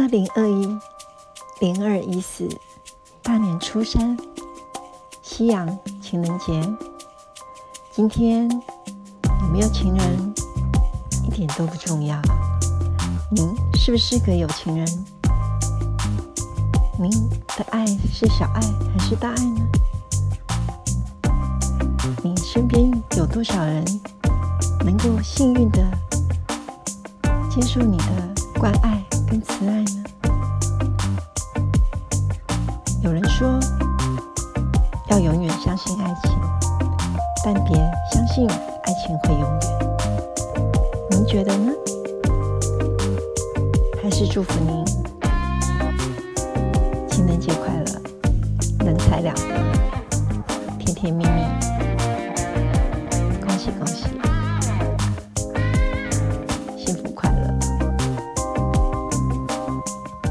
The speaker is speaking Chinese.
二零二一零二一四大年初三，夕阳情人节。今天有没有情人一点都不重要。您是不是个有情人？您的爱是小爱还是大爱呢？你身边有多少人能够幸运的接受你的关爱跟慈爱呢？有人说要永远相信爱情，但别相信爱情会永远。您觉得呢？还是祝福您情人节快乐，人财两得，甜甜蜜蜜，